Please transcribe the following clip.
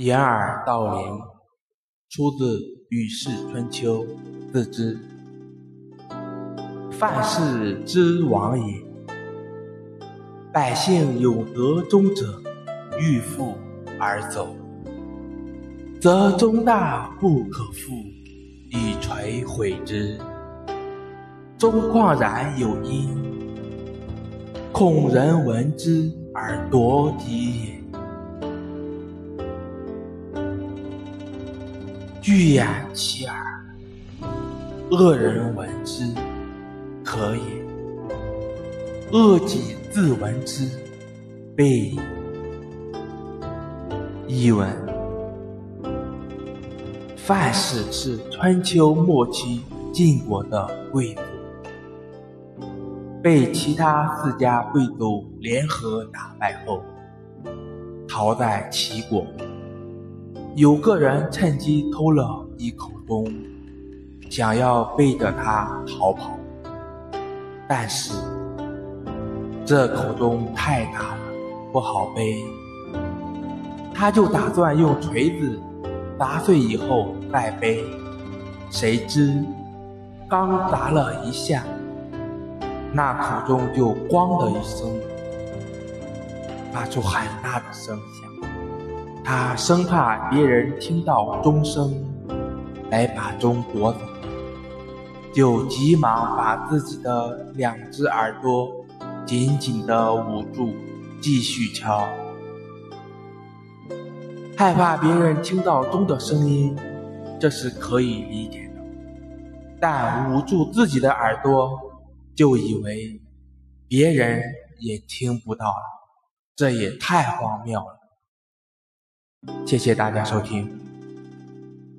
掩耳盗铃，出自《吕氏春秋》，自知。范氏之亡也。百姓有德终者，欲复而走，则中大不可复，以垂毁之。终旷然有音，恐人闻之而夺己也。欲掩其耳，恶人闻之，可也；恶己自闻之，备矣。译文：范氏是春秋末期晋国的贵族，被其他四家贵族联合打败后，逃在齐国。有个人趁机偷了一口钟，想要背着它逃跑，但是这口钟太大了，不好背。他就打算用锤子砸碎以后再背，谁知刚砸了一下，那口钟就“咣”的一声，发出很大的声响。他生怕别人听到钟声来把钟夺走，就急忙把自己的两只耳朵紧紧地捂住，继续敲。害怕别人听到钟的声音，这是可以理解的。但捂住自己的耳朵，就以为别人也听不到了，这也太荒谬了。谢谢大家收听。